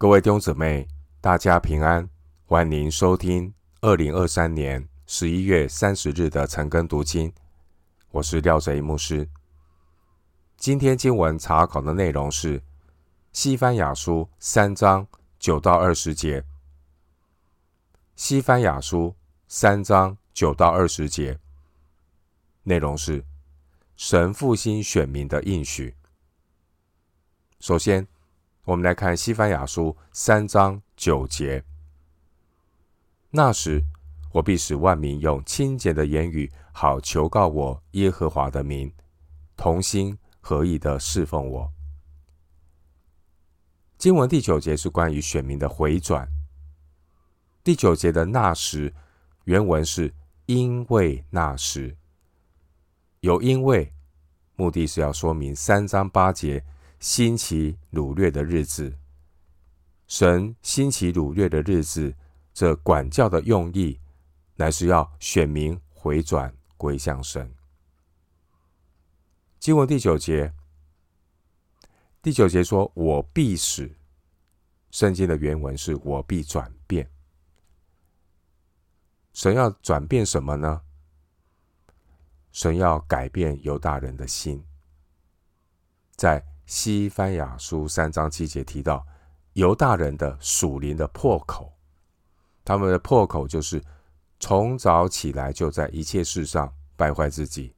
各位弟兄姊妹，大家平安，欢迎收听二零二三年十一月三十日的晨更读经。我是廖哲一牧师。今天经文查考的内容是《西番雅书》三章九到二十节，《西番雅书》三章九到二十节内容是神复兴选民的应许。首先，我们来看《西番雅书》三章九节。那时，我必使万民用清洁的言语，好求告我耶和华的名，同心合意的侍奉我。经文第九节是关于选民的回转。第九节的那时，原文是因为那时，有因为，目的是要说明三章八节兴起掳掠的日子，神兴起掳掠的日子，这管教的用意。乃是要选民回转归向神。经文第九节，第九节说：“我必使。”圣经的原文是“我必转变”。神要转变什么呢？神要改变犹大人的心。在西番雅书三章七节提到，犹大人的属灵的破口，他们的破口就是。从早起来就在一切事上败坏自己。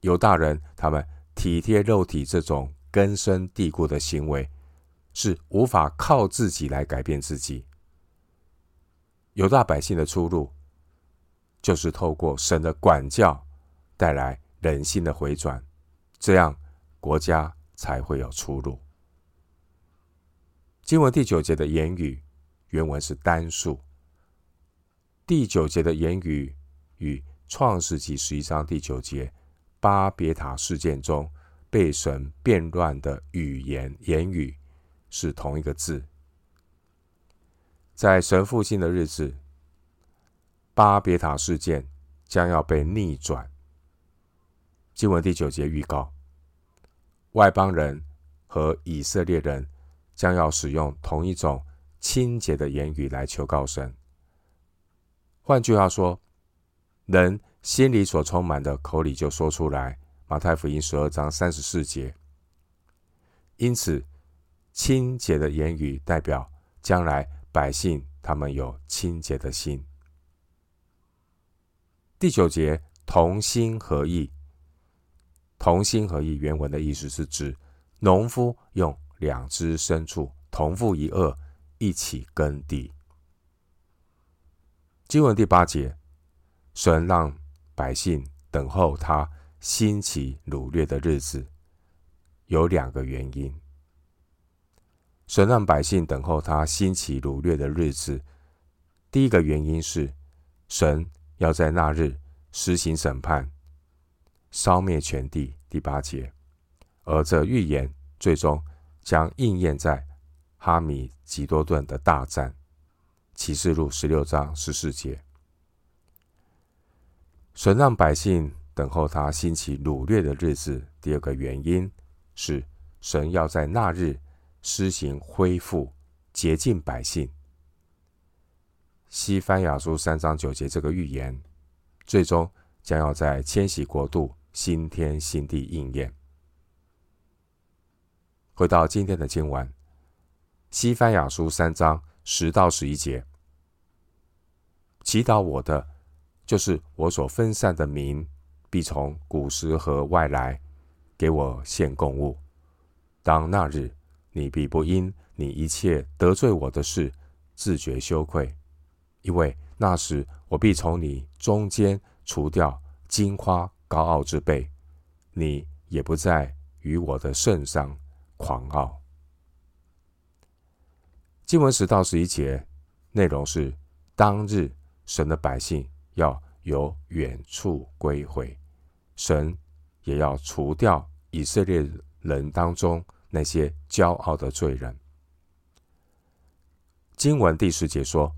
犹大人他们体贴肉体这种根深蒂固的行为，是无法靠自己来改变自己。犹大百姓的出路，就是透过神的管教带来人性的回转，这样国家才会有出路。经文第九节的言语原文是单数。第九节的言语与创世纪十一章第九节巴别塔事件中被神变乱的语言言语是同一个字。在神复兴的日子，巴别塔事件将要被逆转。经文第九节预告，外邦人和以色列人将要使用同一种清洁的言语来求告神。换句话说，人心里所充满的，口里就说出来。马太福音十二章三十四节。因此，清洁的言语代表将来百姓他们有清洁的心。第九节，同心合意。同心合意原文的意思是指农夫用两只牲畜同负一轭，一起耕地。经文第八节，神让百姓等候他兴起掳掠的日子，有两个原因。神让百姓等候他兴起掳掠的日子，第一个原因是神要在那日施行审判，烧灭全地。第八节，而这预言最终将应验在哈米吉多顿的大战。启示录十六章十四节，神让百姓等候他兴起掳掠的日子。第二个原因是，神要在那日施行恢复，洁净百姓。西番雅书三章九节这个预言，最终将要在迁徙国度新天新地应验。回到今天的经文，西番雅书三章。十到十一节，祈祷我的，就是我所分散的民，必从古时和外来，给我献供物。当那日，你必不因你一切得罪我的事，自觉羞愧，因为那时我必从你中间除掉金花高傲之辈，你也不再与我的圣上狂傲。经文十到十一节内容是：当日神的百姓要由远处归回，神也要除掉以色列人当中那些骄傲的罪人。经文第十节说：“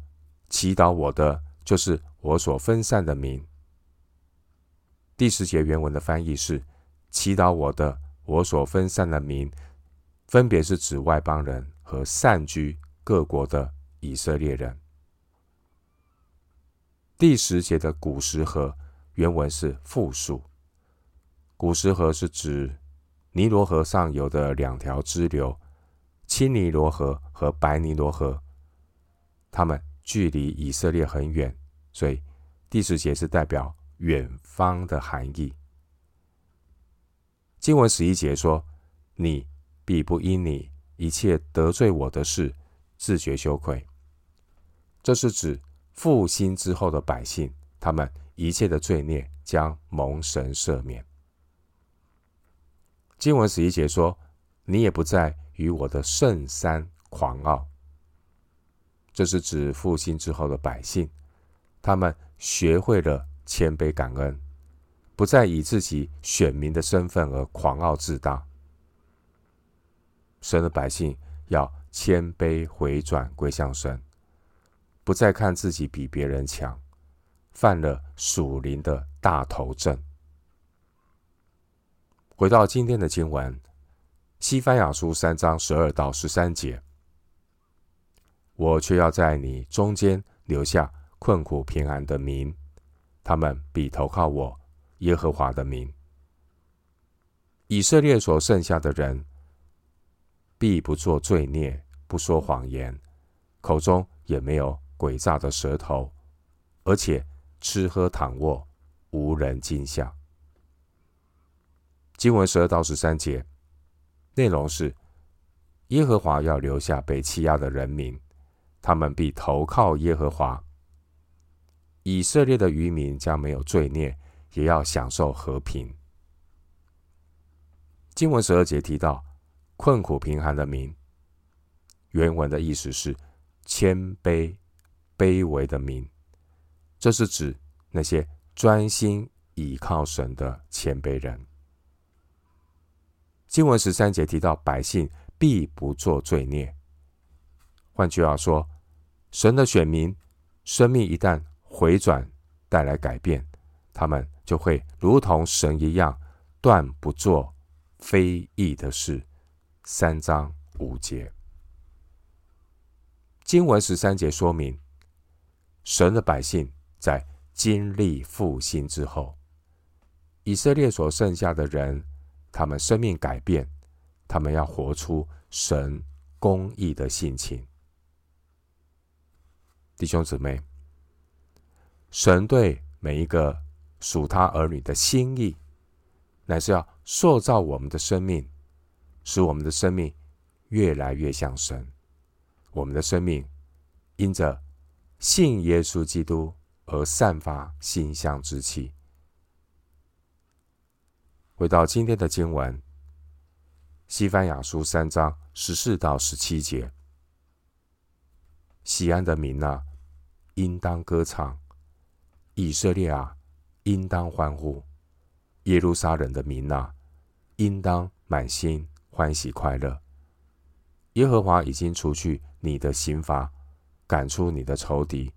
祈祷我的，就是我所分散的民。”第十节原文的翻译是：“祈祷我的，我所分散的民，分别是指外邦人。”和散居各国的以色列人。第十节的古时河原文是复数，古时河是指尼罗河上游的两条支流，青尼罗河和白尼罗河，它们距离以色列很远，所以第十节是代表远方的含义。经文十一节说：“你必不因你一切得罪我的事自觉羞愧。”这是指。复兴之后的百姓，他们一切的罪孽将蒙神赦免。经文十一节说：“你也不再与我的圣山狂傲。”这是指复兴之后的百姓，他们学会了谦卑感恩，不再以自己选民的身份而狂傲自大。神的百姓要谦卑回转归向神。不再看自己比别人强，犯了属灵的大头症。回到今天的经文，西番雅书三章十二到十三节，我却要在你中间留下困苦贫寒的民，他们必投靠我耶和华的名。以色列所剩下的人，必不做罪孽，不说谎言，口中也没有。诡诈的舌头，而且吃喝躺卧，无人惊吓。经文十二到十三节内容是：耶和华要留下被欺压的人民，他们必投靠耶和华。以色列的渔民将没有罪孽，也要享受和平。经文十二节提到困苦贫寒的民，原文的意思是谦卑。卑微的民，这是指那些专心倚靠神的谦卑人。经文十三节提到百姓必不做罪孽，换句话说，神的选民生命一旦回转，带来改变，他们就会如同神一样，断不做非义的事。三章五节，经文十三节说明。神的百姓在经历复兴之后，以色列所剩下的人，他们生命改变，他们要活出神公义的性情。弟兄姊妹，神对每一个属他儿女的心意，乃是要塑造我们的生命，使我们的生命越来越像神。我们的生命因着。信耶稣基督而散发馨香之气。回到今天的经文，西番雅书三章十四到十七节：西安的民啊，应当歌唱；以色列啊，应当欢呼；耶路撒冷的民啊，应当满心欢喜快乐。耶和华已经除去你的刑罚。赶出你的仇敌，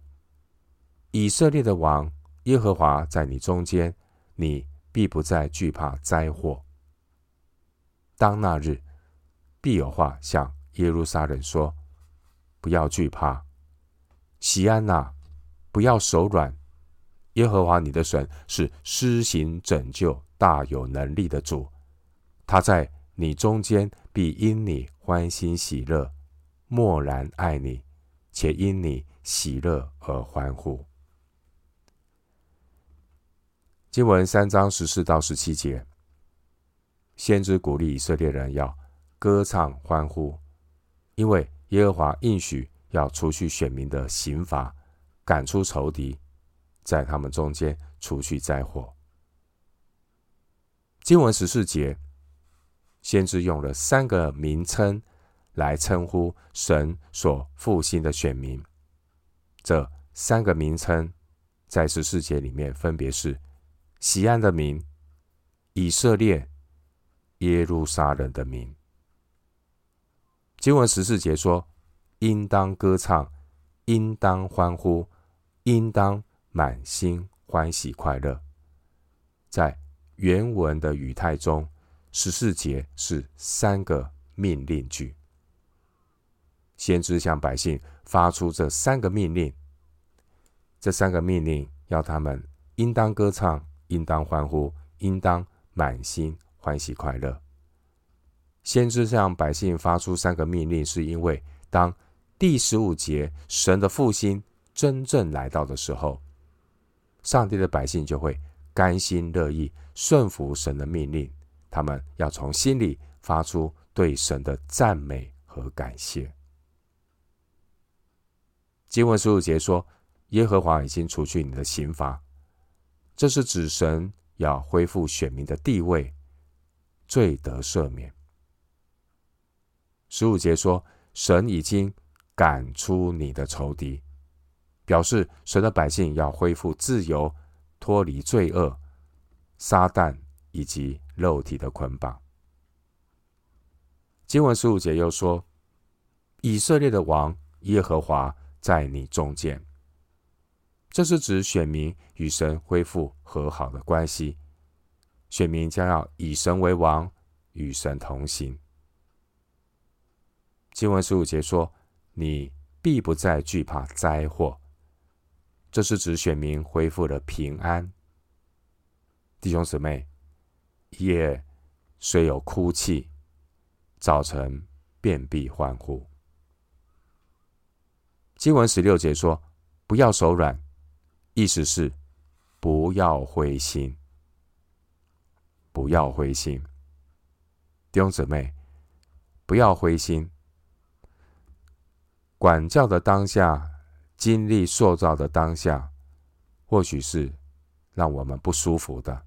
以色列的王耶和华在你中间，你必不再惧怕灾祸。当那日，必有话向耶路撒冷说：不要惧怕，锡安哪，不要手软。耶和华你的神是施行拯救、大有能力的主，他在你中间必因你欢欣喜乐，默然爱你。且因你喜乐而欢呼。经文三章十四到十七节，先知鼓励以色列人要歌唱欢呼，因为耶和华应许要除去选民的刑罚，赶出仇敌，在他们中间除去灾祸。经文十四节，先知用了三个名称。来称呼神所复兴的选民，这三个名称在十四节里面分别是：西安的民、以色列、耶路撒冷的民。经文十四节说：应当歌唱，应当欢呼，应当满心欢喜快乐。在原文的语态中，十四节是三个命令句。先知向百姓发出这三个命令。这三个命令要他们应当歌唱，应当欢呼，应当满心欢喜快乐。先知向百姓发出三个命令，是因为当第十五节神的复兴真正来到的时候，上帝的百姓就会甘心乐意顺服神的命令。他们要从心里发出对神的赞美和感谢。经文十五节说：“耶和华已经除去你的刑罚。”这是指神要恢复选民的地位，罪得赦免。十五节说：“神已经赶出你的仇敌。”表示神的百姓要恢复自由，脱离罪恶、撒旦以及肉体的捆绑。经文十五节又说：“以色列的王耶和华在你中间。”这是指选民与神恢复和好的关系，选民将要以神为王，与神同行。经文十五节说：“你必不再惧怕灾祸。”这是指选民恢复了平安。弟兄姊妹，夜虽有哭泣，早晨便必欢呼。经文十六节说：“不要手软。”意思是，不要灰心，不要灰心，弟兄姊妹，不要灰心。管教的当下，经历塑造的当下，或许是让我们不舒服的。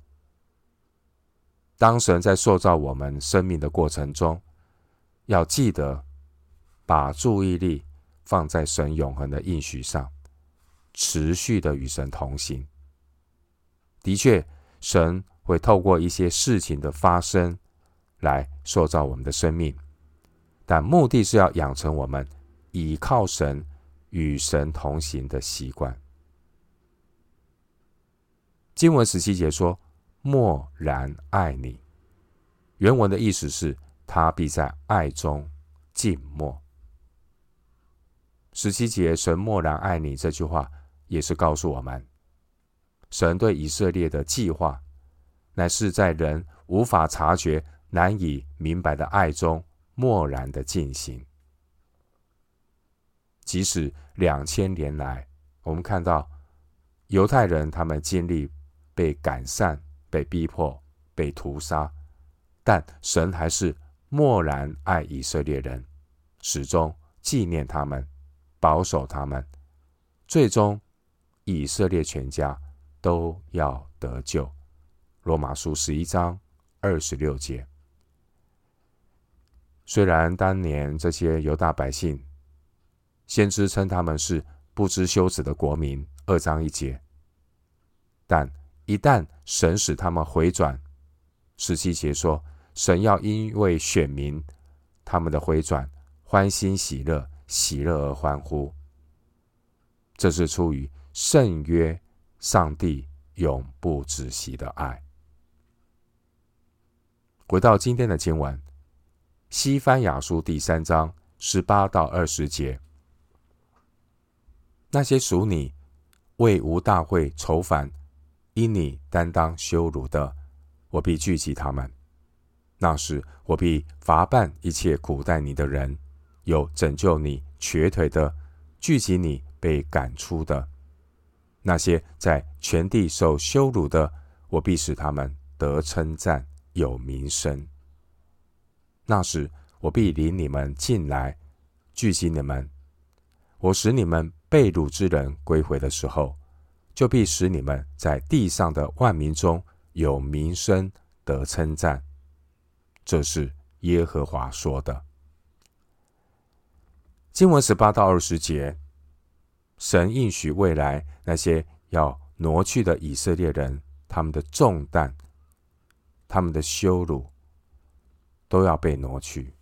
当神在塑造我们生命的过程中，要记得把注意力放在神永恒的应许上。持续的与神同行，的确，神会透过一些事情的发生来塑造我们的生命，但目的是要养成我们倚靠神、与神同行的习惯。经文十七节说：“默然爱你。”原文的意思是：“他必在爱中静默。”十七节“神默然爱你”这句话。也是告诉我们，神对以色列的计划，乃是在人无法察觉、难以明白的爱中，默然的进行。即使两千年来，我们看到犹太人他们经历被赶散、被逼迫、被屠杀，但神还是默然爱以色列人，始终纪念他们，保守他们，最终。以色列全家都要得救。罗马书十一章二十六节。虽然当年这些犹大百姓，先知称他们是不知羞耻的国民，二章一节，但一旦神使他们回转，十七节说，神要因为选民他们的回转，欢欣喜乐，喜乐而欢呼。这是出于。圣约，上帝永不止息的爱。回到今天的经文，《西番雅书》第三章十八到二十节，那些属你为无大会愁烦，因你担当羞辱的，我必聚集他们。那时，我必罚办一切苦待你的人，有拯救你瘸腿的，聚集你被赶出的。那些在全地受羞辱的，我必使他们得称赞，有名声。那时，我必领你们进来，聚集你们。我使你们被掳之人归回的时候，就必使你们在地上的万民中有名声，得称赞。这是耶和华说的。经文十八到二十节。神应许未来那些要挪去的以色列人，他们的重担、他们的羞辱，都要被挪去，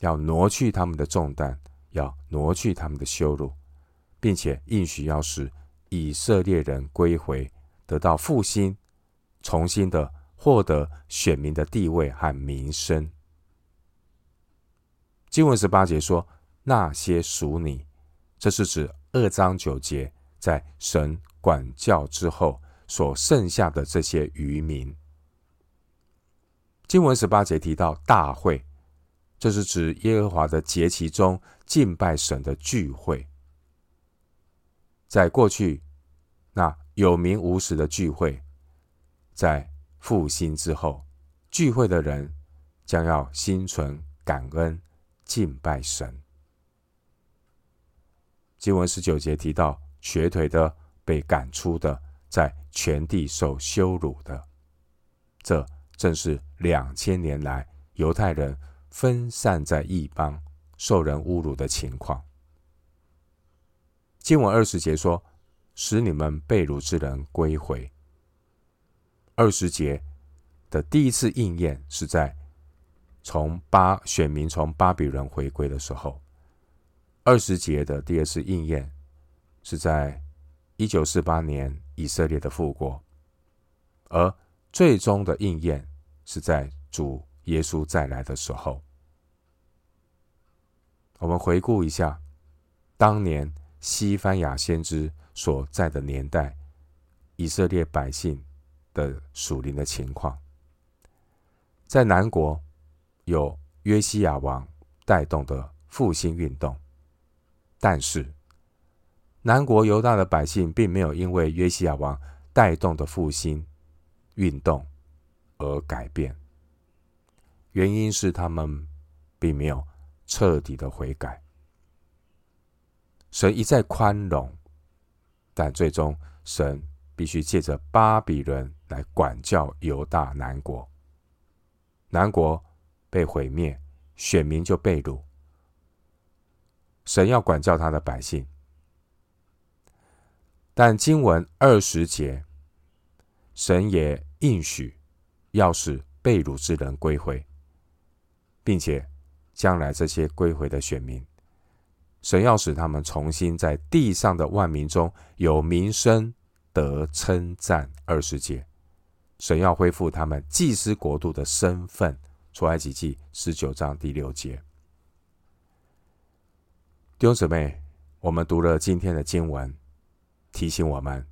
要挪去他们的重担，要挪去他们的羞辱，并且应许要使以色列人归回，得到复兴，重新的获得选民的地位和名声。经文十八节说：“那些属你。这是指二章九节在神管教之后所剩下的这些余民。经文十八节提到大会，这是指耶和华的节期中敬拜神的聚会。在过去，那有名无实的聚会，在复兴之后，聚会的人将要心存感恩，敬拜神。经文十九节提到瘸腿的被赶出的，在全地受羞辱的，这正是两千年来犹太人分散在异邦、受人侮辱的情况。经文二十节说：“使你们被掳之人归回。”二十节的第一次应验是在从巴选民从巴比伦回归的时候。二十节的第二次应验是在一九四八年以色列的复国，而最终的应验是在主耶稣再来的时候。我们回顾一下当年西番雅先知所在的年代，以色列百姓的属灵的情况。在南国有约西亚王带动的复兴运动。但是，南国犹大的百姓并没有因为约西亚王带动的复兴运动而改变，原因是他们并没有彻底的悔改。神一再宽容，但最终神必须借着巴比伦来管教犹大南国，南国被毁灭，选民就被掳。神要管教他的百姓，但经文二十节，神也应许要使被掳之人归回，并且将来这些归回的选民，神要使他们重新在地上的万民中有名声得称赞。二十节，神要恢复他们祭司国度的身份。出埃及记十九章第六节。弟兄姊妹，我们读了今天的经文，提醒我们，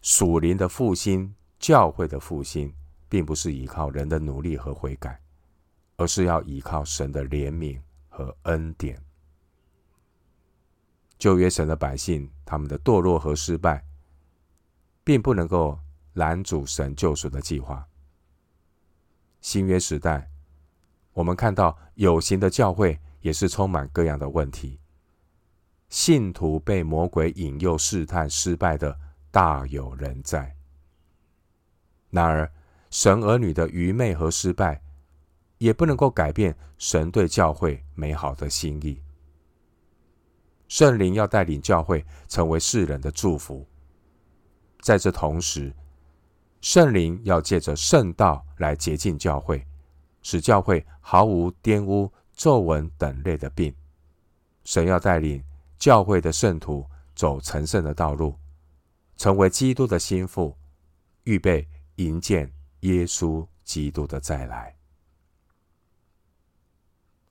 属灵的复兴、教会的复兴，并不是依靠人的努力和悔改，而是要依靠神的怜悯和恩典。旧约神的百姓，他们的堕落和失败，并不能够拦阻神救赎的计划。新约时代，我们看到有形的教会。也是充满各样的问题，信徒被魔鬼引诱试探失败的大有人在。然而，神儿女的愚昧和失败，也不能够改变神对教会美好的心意。圣灵要带领教会成为世人的祝福，在这同时，圣灵要借着圣道来洁净教会，使教会毫无玷污。皱纹等类的病，神要带领教会的圣徒走成圣的道路，成为基督的心腹，预备迎见耶稣基督的再来。